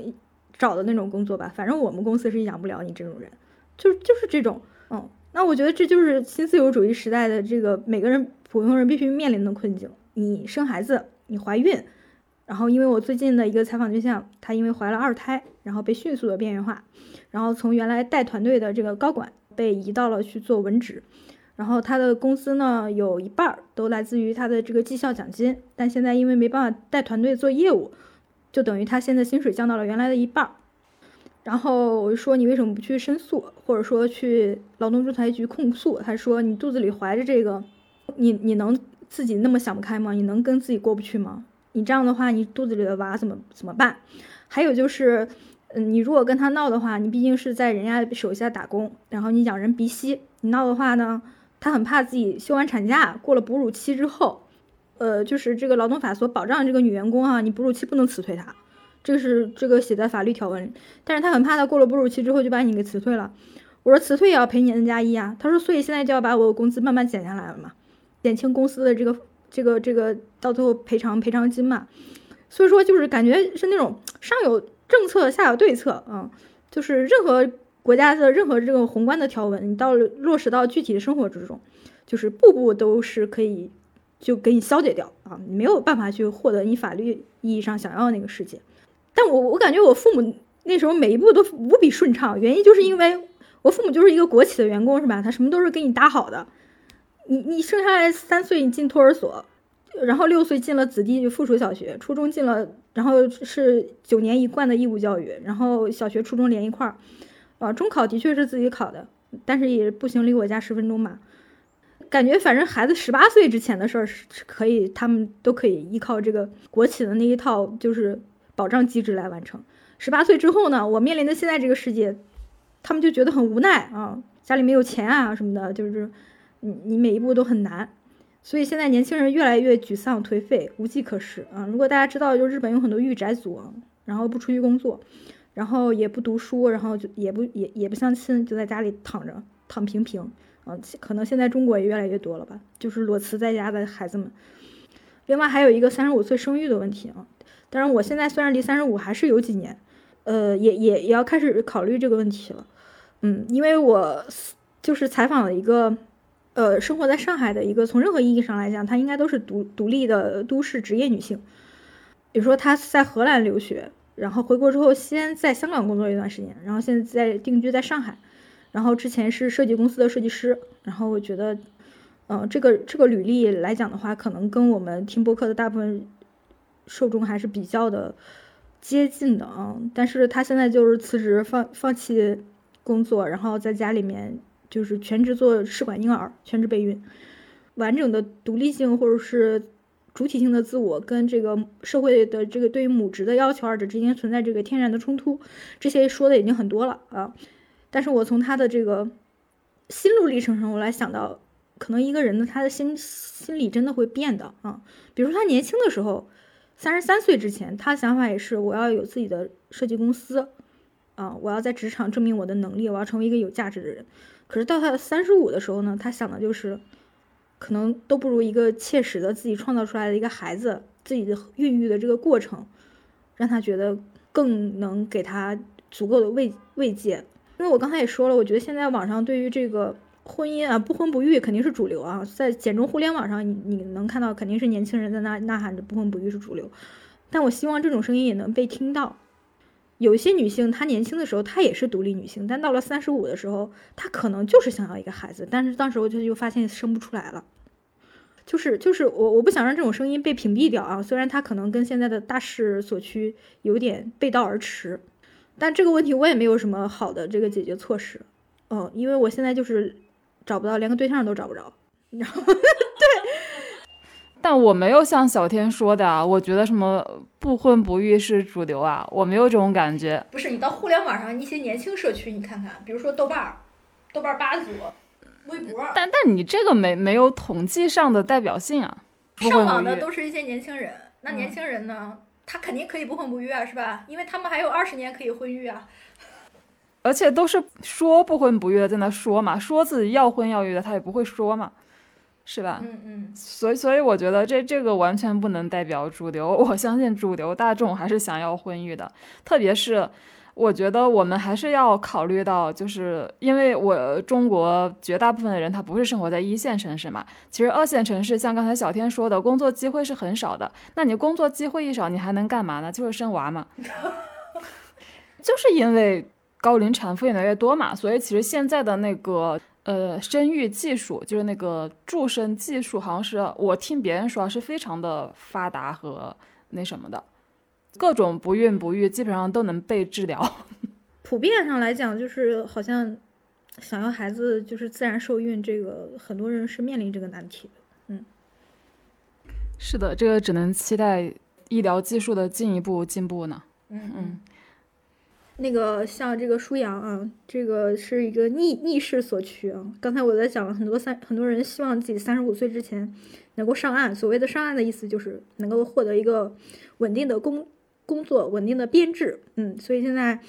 找的那种工作吧，反正我们公司是养不了你这种人，就就是这种，嗯，那我觉得这就是新自由主义时代的这个每个人普通人必须面临的困境。你生孩子，你怀孕，然后因为我最近的一个采访对象，她因为怀了二胎，然后被迅速的边缘化，然后从原来带团队的这个高管被移到了去做文职，然后他的工资呢有一半都来自于他的这个绩效奖金，但现在因为没办法带团队做业务，就等于他现在薪水降到了原来的一半儿。然后我就说你为什么不去申诉，或者说去劳动仲裁局控诉？他说你肚子里怀着这个，你你能自己那么想不开吗？你能跟自己过不去吗？你这样的话，你肚子里的娃怎么怎么办？还有就是，嗯，你如果跟他闹的话，你毕竟是在人家手下打工，然后你养人鼻息，你闹的话呢，他很怕自己休完产假过了哺乳期之后，呃，就是这个劳动法所保障这个女员工啊，你哺乳期不能辞退她。这个是这个写在法律条文里，但是他很怕他过了哺乳期之后就把你给辞退了。我说辞退也要赔你 N 加一啊。他说，所以现在就要把我工资慢慢减下来了嘛，减轻公司的这个这个这个到最后赔偿赔偿金嘛。所以说就是感觉是那种上有政策下有对策啊，就是任何国家的任何这个宏观的条文，你到落实到具体的生活之中，就是步步都是可以就给你消解掉啊，你没有办法去获得你法律意义上想要的那个世界。但我我感觉我父母那时候每一步都无比顺畅，原因就是因为我父母就是一个国企的员工，是吧？他什么都是给你搭好的。你你生下来三岁你进托儿所，然后六岁进了子弟附属小学，初中进了，然后是九年一贯的义务教育，然后小学初中连一块儿。啊，中考的确是自己考的，但是也步行离我家十分钟吧。感觉反正孩子十八岁之前的事儿是可以，他们都可以依靠这个国企的那一套，就是。保障机制来完成。十八岁之后呢，我面临的现在这个世界，他们就觉得很无奈啊，家里没有钱啊什么的，就是你你每一步都很难，所以现在年轻人越来越沮丧颓废，无计可施啊。如果大家知道，就日本有很多御宅族，然后不出去工作，然后也不读书，然后就也不也也不相亲，就在家里躺着躺平平啊。可能现在中国也越来越多了吧，就是裸辞在家的孩子们。另外还有一个三十五岁生育的问题啊。当然，我现在虽然离三十五还是有几年，呃，也也也要开始考虑这个问题了，嗯，因为我就是采访了一个，呃，生活在上海的一个，从任何意义上来讲，她应该都是独独立的都市职业女性，比如说她在荷兰留学，然后回国之后先在香港工作一段时间，然后现在定居在上海，然后之前是设计公司的设计师，然后我觉得，嗯，这个这个履历来讲的话，可能跟我们听播客的大部分。受众还是比较的接近的啊，但是他现在就是辞职放放弃工作，然后在家里面就是全职做试管婴儿，全职备孕，完整的独立性或者是主体性的自我跟这个社会的这个对于母职的要求二者之间存在这个天然的冲突，这些说的已经很多了啊，但是我从他的这个心路历程上，我来想到，可能一个人的他的心心理真的会变的啊，比如说他年轻的时候。三十三岁之前，他的想法也是我要有自己的设计公司，啊，我要在职场证明我的能力，我要成为一个有价值的人。可是到他三十五的时候呢，他想的就是，可能都不如一个切实的自己创造出来的一个孩子，自己的孕育的这个过程，让他觉得更能给他足够的慰慰藉。因为我刚才也说了，我觉得现在网上对于这个。婚姻啊，不婚不育肯定是主流啊，在简中互联网上，你你能看到肯定是年轻人在那呐喊着不婚不育是主流，但我希望这种声音也能被听到。有一些女性，她年轻的时候她也是独立女性，但到了三十五的时候，她可能就是想要一个孩子，但是当时我就就发现生不出来了。就是就是我我不想让这种声音被屏蔽掉啊，虽然它可能跟现在的大势所趋有点背道而驰，但这个问题我也没有什么好的这个解决措施，嗯，因为我现在就是。找不到，连个对象都找不着，你知道吗？对，[LAUGHS] 但我没有像小天说的啊，我觉得什么不婚不育是主流啊，我没有这种感觉。不是，你到互联网上一些年轻社区，你看看，比如说豆瓣儿、豆瓣八组、微博。但但你这个没没有统计上的代表性啊。上网的都是一些年轻人，那年轻人呢，他肯定可以不婚不育啊，是吧？因为他们还有二十年可以婚育啊。而且都是说不婚不育的在那说嘛，说自己要婚要育的他也不会说嘛，是吧？嗯嗯。所以所以我觉得这这个完全不能代表主流，我相信主流大众还是想要婚育的。特别是我觉得我们还是要考虑到，就是因为我中国绝大部分的人他不是生活在一线城市嘛，其实二线城市像刚才小天说的，工作机会是很少的。那你工作机会一少，你还能干嘛呢？就是生娃嘛。[LAUGHS] 就是因为。高龄产妇越来越多嘛，所以其实现在的那个呃生育技术，就是那个助生技术，好像是我听别人说是非常的发达和那什么的，各种不孕不育基本上都能被治疗。[LAUGHS] 普遍上来讲，就是好像想要孩子就是自然受孕，这个很多人是面临这个难题的。嗯，是的，这个只能期待医疗技术的进一步进步呢。嗯嗯。那个像这个舒阳啊，这个是一个逆逆势所趋啊。刚才我在讲了很多三很多人希望自己三十五岁之前能够上岸。所谓的上岸的意思就是能够获得一个稳定的工工作、稳定的编制。嗯，所以现在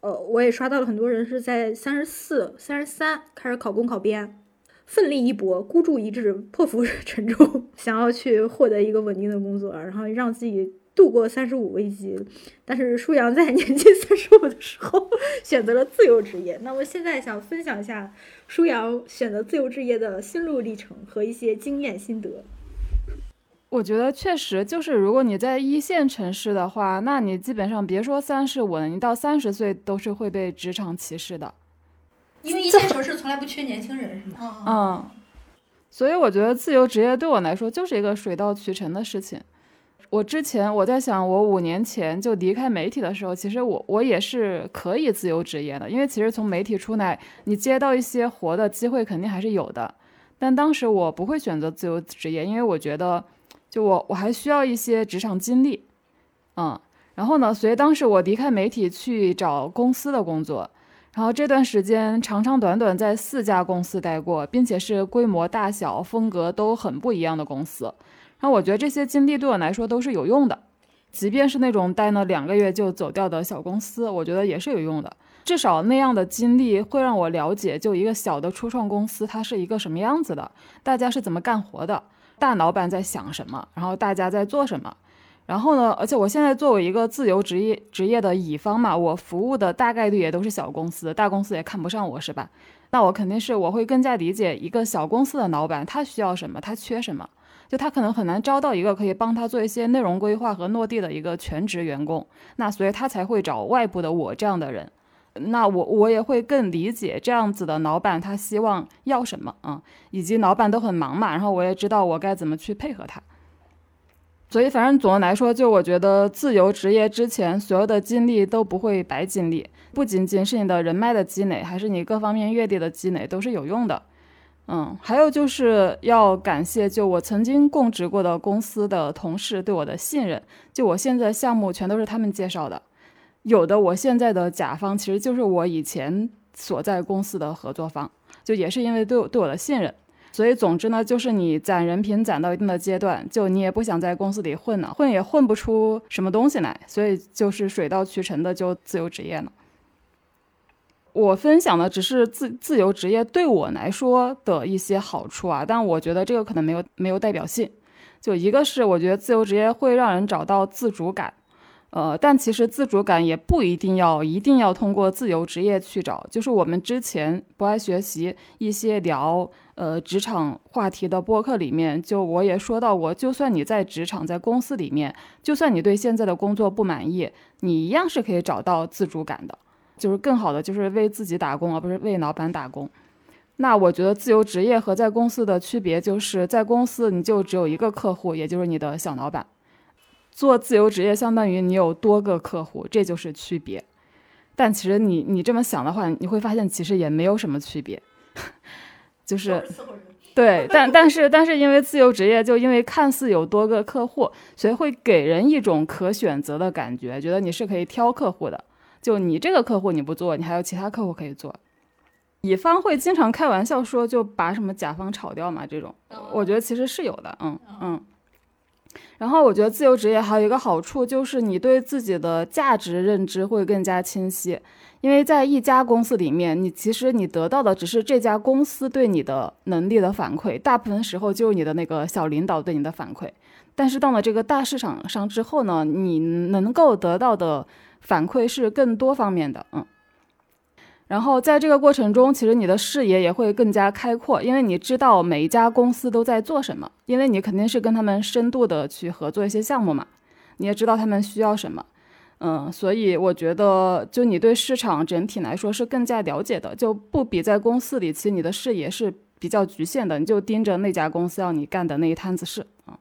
呃，我也刷到了很多人是在三十四、三十三开始考公考编，奋力一搏，孤注一掷，破釜 [LAUGHS] 沉舟，想要去获得一个稳定的工作，然后让自己。度过三十五危机，但是舒阳在年近三十五的时候选择了自由职业。那么现在想分享一下舒阳选择自由职业的心路历程和一些经验心得。我觉得确实就是，如果你在一线城市的话，那你基本上别说三十五了，你到三十岁都是会被职场歧视的。因为一线城市从来不缺年轻人，是吗？嗯。所以我觉得自由职业对我来说就是一个水到渠成的事情。我之前我在想，我五年前就离开媒体的时候，其实我我也是可以自由职业的，因为其实从媒体出来，你接到一些活的机会肯定还是有的。但当时我不会选择自由职业，因为我觉得，就我我还需要一些职场经历，嗯，然后呢，所以当时我离开媒体去找公司的工作，然后这段时间长长短短在四家公司待过，并且是规模大小、风格都很不一样的公司。那我觉得这些经历对我来说都是有用的，即便是那种待了两个月就走掉的小公司，我觉得也是有用的。至少那样的经历会让我了解，就一个小的初创公司它是一个什么样子的，大家是怎么干活的，大老板在想什么，然后大家在做什么。然后呢，而且我现在作为一个自由职业职业的乙方嘛，我服务的大概率也都是小公司，大公司也看不上我是吧？那我肯定是我会更加理解一个小公司的老板他需要什么，他缺什么。就他可能很难招到一个可以帮他做一些内容规划和落地的一个全职员工，那所以他才会找外部的我这样的人。那我我也会更理解这样子的老板他希望要什么啊，以及老板都很忙嘛，然后我也知道我该怎么去配合他。所以反正总的来说，就我觉得自由职业之前所有的经历都不会白经历，不仅仅是你的人脉的积累，还是你各方面阅历的积累都是有用的。嗯，还有就是要感谢，就我曾经供职过的公司的同事对我的信任。就我现在项目全都是他们介绍的，有的我现在的甲方其实就是我以前所在公司的合作方，就也是因为对我对我的信任。所以总之呢，就是你攒人品攒到一定的阶段，就你也不想在公司里混了，混也混不出什么东西来，所以就是水到渠成的就自由职业了。我分享的只是自自由职业对我来说的一些好处啊，但我觉得这个可能没有没有代表性。就一个是我觉得自由职业会让人找到自主感，呃，但其实自主感也不一定要一定要通过自由职业去找。就是我们之前不爱学习一些聊呃职场话题的播客里面，就我也说到过，就算你在职场在公司里面，就算你对现在的工作不满意，你一样是可以找到自主感的。就是更好的，就是为自己打工，而不是为老板打工。那我觉得自由职业和在公司的区别，就是在公司你就只有一个客户，也就是你的小老板。做自由职业相当于你有多个客户，这就是区别。但其实你你这么想的话，你会发现其实也没有什么区别。[LAUGHS] 就是对，但但是但是因为自由职业，就因为看似有多个客户，所以会给人一种可选择的感觉，觉得你是可以挑客户的。就你这个客户你不做，你还有其他客户可以做。乙方会经常开玩笑说，就把什么甲方炒掉嘛，这种，我觉得其实是有的，嗯嗯。然后我觉得自由职业还有一个好处，就是你对自己的价值认知会更加清晰。因为在一家公司里面，你其实你得到的只是这家公司对你的能力的反馈，大部分时候就是你的那个小领导对你的反馈。但是到了这个大市场上之后呢，你能够得到的。反馈是更多方面的，嗯，然后在这个过程中，其实你的视野也会更加开阔，因为你知道每一家公司都在做什么，因为你肯定是跟他们深度的去合作一些项目嘛，你也知道他们需要什么，嗯，所以我觉得，就你对市场整体来说是更加了解的，就不比在公司里，其实你的视野是比较局限的，你就盯着那家公司要你干的那一摊子事啊。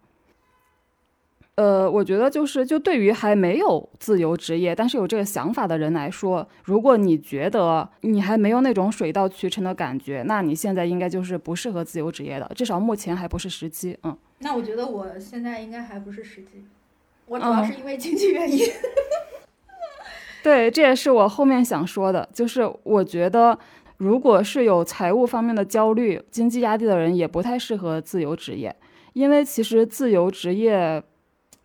呃，我觉得就是，就对于还没有自由职业，但是有这个想法的人来说，如果你觉得你还没有那种水到渠成的感觉，那你现在应该就是不适合自由职业的，至少目前还不是时机。嗯，那我觉得我现在应该还不是时机。我主要是因为经济原因，[LAUGHS] 对，这也是我后面想说的，就是我觉得，如果是有财务方面的焦虑、经济压力的人，也不太适合自由职业，因为其实自由职业，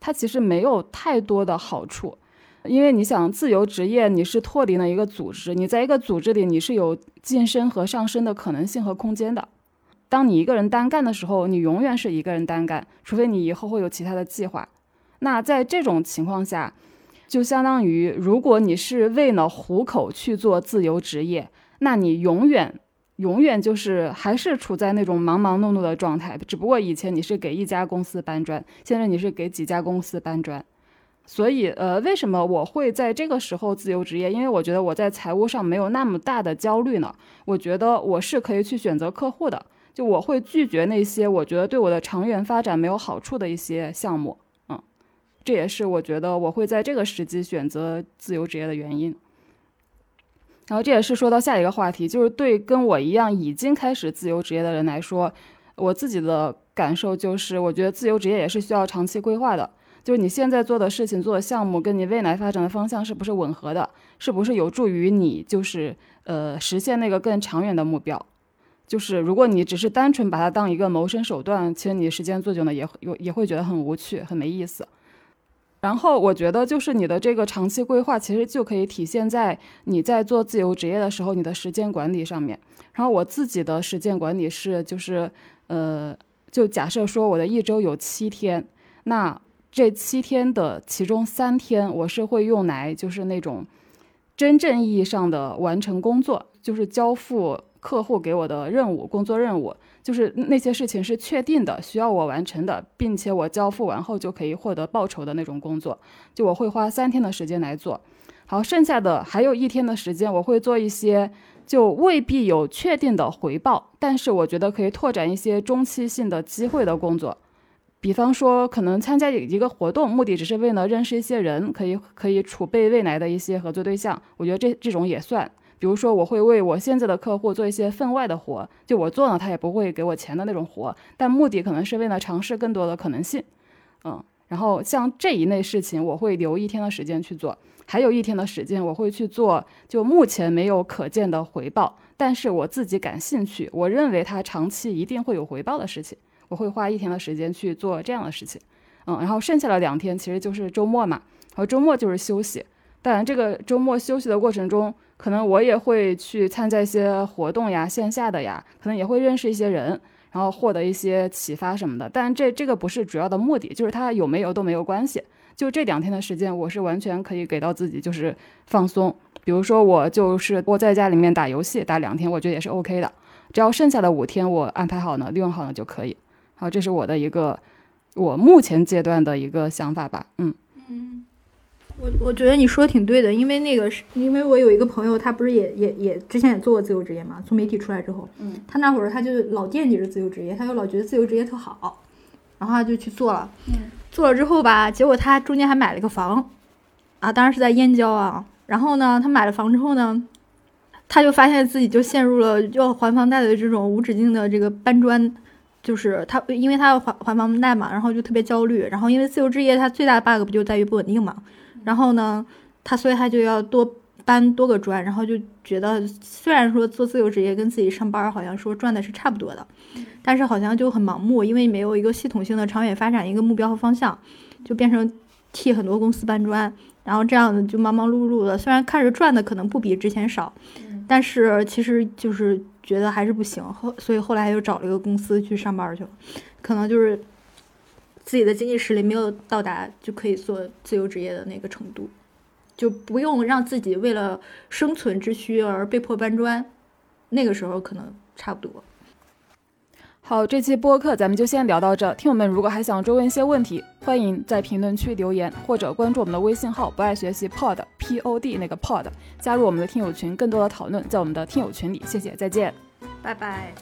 它其实没有太多的好处，因为你想，自由职业你是脱离了一个组织，你在一个组织里，你是有晋升和上升的可能性和空间的，当你一个人单干的时候，你永远是一个人单干，除非你以后会有其他的计划。那在这种情况下，就相当于如果你是为了糊口去做自由职业，那你永远永远就是还是处在那种忙忙碌碌的状态。只不过以前你是给一家公司搬砖，现在你是给几家公司搬砖。所以，呃，为什么我会在这个时候自由职业？因为我觉得我在财务上没有那么大的焦虑呢。我觉得我是可以去选择客户的，就我会拒绝那些我觉得对我的长远发展没有好处的一些项目。嗯这也是我觉得我会在这个时机选择自由职业的原因。然后这也是说到下一个话题，就是对跟我一样已经开始自由职业的人来说，我自己的感受就是，我觉得自由职业也是需要长期规划的。就是你现在做的事情、做的项目，跟你未来发展的方向是不是吻合的？是不是有助于你就是呃实现那个更长远的目标？就是如果你只是单纯把它当一个谋生手段，其实你时间做久了也也也会觉得很无趣、很没意思。然后我觉得，就是你的这个长期规划，其实就可以体现在你在做自由职业的时候，你的时间管理上面。然后我自己的时间管理是，就是呃，就假设说我的一周有七天，那这七天的其中三天，我是会用来就是那种真正意义上的完成工作，就是交付客户给我的任务、工作任务。就是那些事情是确定的，需要我完成的，并且我交付完后就可以获得报酬的那种工作，就我会花三天的时间来做。好，剩下的还有一天的时间，我会做一些就未必有确定的回报，但是我觉得可以拓展一些中期性的机会的工作。比方说，可能参加一个活动，目的只是为了认识一些人，可以可以储备未来的一些合作对象。我觉得这这种也算。比如说，我会为我现在的客户做一些分外的活，就我做了他也不会给我钱的那种活，但目的可能是为了尝试更多的可能性，嗯，然后像这一类事情，我会留一天的时间去做，还有一天的时间我会去做，就目前没有可见的回报，但是我自己感兴趣，我认为它长期一定会有回报的事情，我会花一天的时间去做这样的事情，嗯，然后剩下的两天其实就是周末嘛，然后周末就是休息，当然这个周末休息的过程中。可能我也会去参加一些活动呀，线下的呀，可能也会认识一些人，然后获得一些启发什么的。但这这个不是主要的目的，就是它有没有都没有关系。就这两天的时间，我是完全可以给到自己，就是放松。比如说，我就是窝在家里面打游戏，打两天，我觉得也是 OK 的。只要剩下的五天我安排好呢，利用好呢就可以。好，这是我的一个我目前阶段的一个想法吧。嗯嗯。我我觉得你说的挺对的，因为那个是因为我有一个朋友，他不是也也也之前也做过自由职业嘛，从媒体出来之后，嗯，他那会儿他就老惦记着自由职业，他就老觉得自由职业特好，然后他就去做了，嗯，做了之后吧，结果他中间还买了个房，啊，当然是在燕郊啊，然后呢，他买了房之后呢，他就发现自己就陷入了要还房贷的这种无止境的这个搬砖，就是他因为他要还还房贷嘛，然后就特别焦虑，然后因为自由职业它最大的 bug 不就在于不稳定嘛。然后呢，他所以他就要多搬多个砖，然后就觉得虽然说做自由职业跟自己上班好像说赚的是差不多的，但是好像就很盲目，因为没有一个系统性的长远发展一个目标和方向，就变成替很多公司搬砖，然后这样子就忙忙碌碌的。虽然看着赚的可能不比之前少，但是其实就是觉得还是不行，后所以后来又找了一个公司去上班去了，可能就是。自己的经济实力没有到达就可以做自由职业的那个程度，就不用让自己为了生存之需而被迫搬砖，那个时候可能差不多。好，这期播客咱们就先聊到这。听友们如果还想追问一些问题，欢迎在评论区留言，或者关注我们的微信号“不爱学习 Pod P O D” 那个 Pod，加入我们的听友群，更多的讨论在我们的听友群里。谢谢，再见，拜拜。